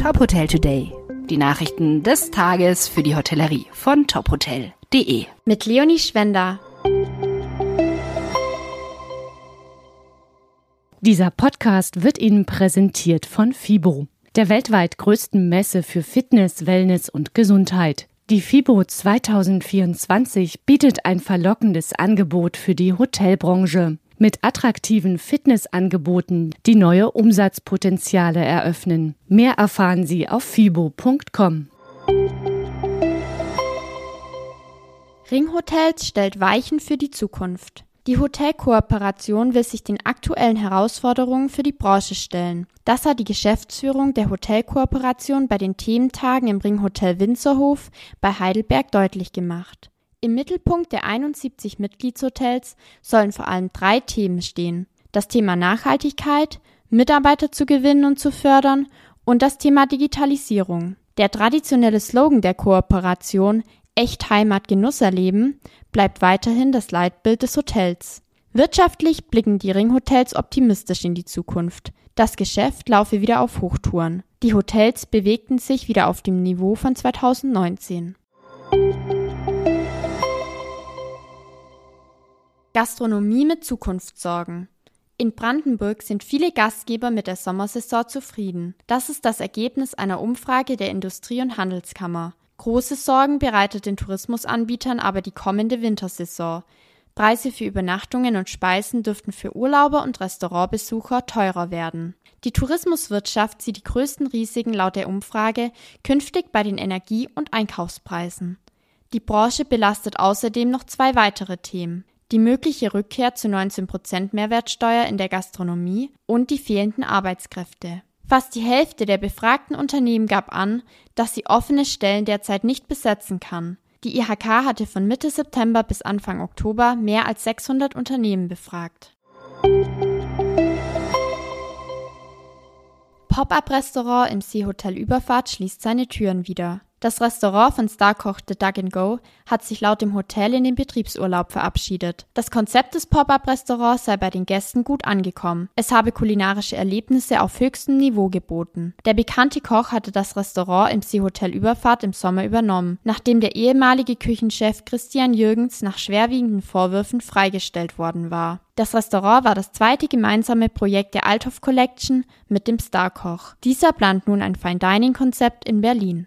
Top Hotel Today. Die Nachrichten des Tages für die Hotellerie von tophotel.de. Mit Leonie Schwender. Dieser Podcast wird Ihnen präsentiert von FIBO, der weltweit größten Messe für Fitness, Wellness und Gesundheit. Die FIBO 2024 bietet ein verlockendes Angebot für die Hotelbranche mit attraktiven Fitnessangeboten, die neue Umsatzpotenziale eröffnen. Mehr erfahren Sie auf fibo.com. Ringhotels stellt Weichen für die Zukunft. Die Hotelkooperation will sich den aktuellen Herausforderungen für die Branche stellen. Das hat die Geschäftsführung der Hotelkooperation bei den Thementagen im Ringhotel Winzerhof bei Heidelberg deutlich gemacht. Im Mittelpunkt der 71 Mitgliedshotels sollen vor allem drei Themen stehen. Das Thema Nachhaltigkeit, Mitarbeiter zu gewinnen und zu fördern und das Thema Digitalisierung. Der traditionelle Slogan der Kooperation Echt Heimat Genuss erleben bleibt weiterhin das Leitbild des Hotels. Wirtschaftlich blicken die Ringhotels optimistisch in die Zukunft. Das Geschäft laufe wieder auf Hochtouren. Die Hotels bewegten sich wieder auf dem Niveau von 2019. Gastronomie mit Zukunftssorgen. In Brandenburg sind viele Gastgeber mit der Sommersaison zufrieden. Das ist das Ergebnis einer Umfrage der Industrie- und Handelskammer. Große Sorgen bereitet den Tourismusanbietern aber die kommende Wintersaison. Preise für Übernachtungen und Speisen dürften für Urlauber und Restaurantbesucher teurer werden. Die Tourismuswirtschaft sieht die größten Risiken laut der Umfrage künftig bei den Energie- und Einkaufspreisen. Die Branche belastet außerdem noch zwei weitere Themen die mögliche Rückkehr zu 19% Mehrwertsteuer in der Gastronomie und die fehlenden Arbeitskräfte. Fast die Hälfte der befragten Unternehmen gab an, dass sie offene Stellen derzeit nicht besetzen kann. Die IHK hatte von Mitte September bis Anfang Oktober mehr als 600 Unternehmen befragt. Pop-up-Restaurant im Seehotel Überfahrt schließt seine Türen wieder. Das Restaurant von Starkoch The Dug and Go hat sich laut dem Hotel in den Betriebsurlaub verabschiedet. Das Konzept des Pop-up-Restaurants sei bei den Gästen gut angekommen. Es habe kulinarische Erlebnisse auf höchstem Niveau geboten. Der bekannte Koch hatte das Restaurant im Seehotel Überfahrt im Sommer übernommen, nachdem der ehemalige Küchenchef Christian Jürgens nach schwerwiegenden Vorwürfen freigestellt worden war. Das Restaurant war das zweite gemeinsame Projekt der Althoff Collection mit dem Starkoch. Dieser plant nun ein Fine Dining Konzept in Berlin.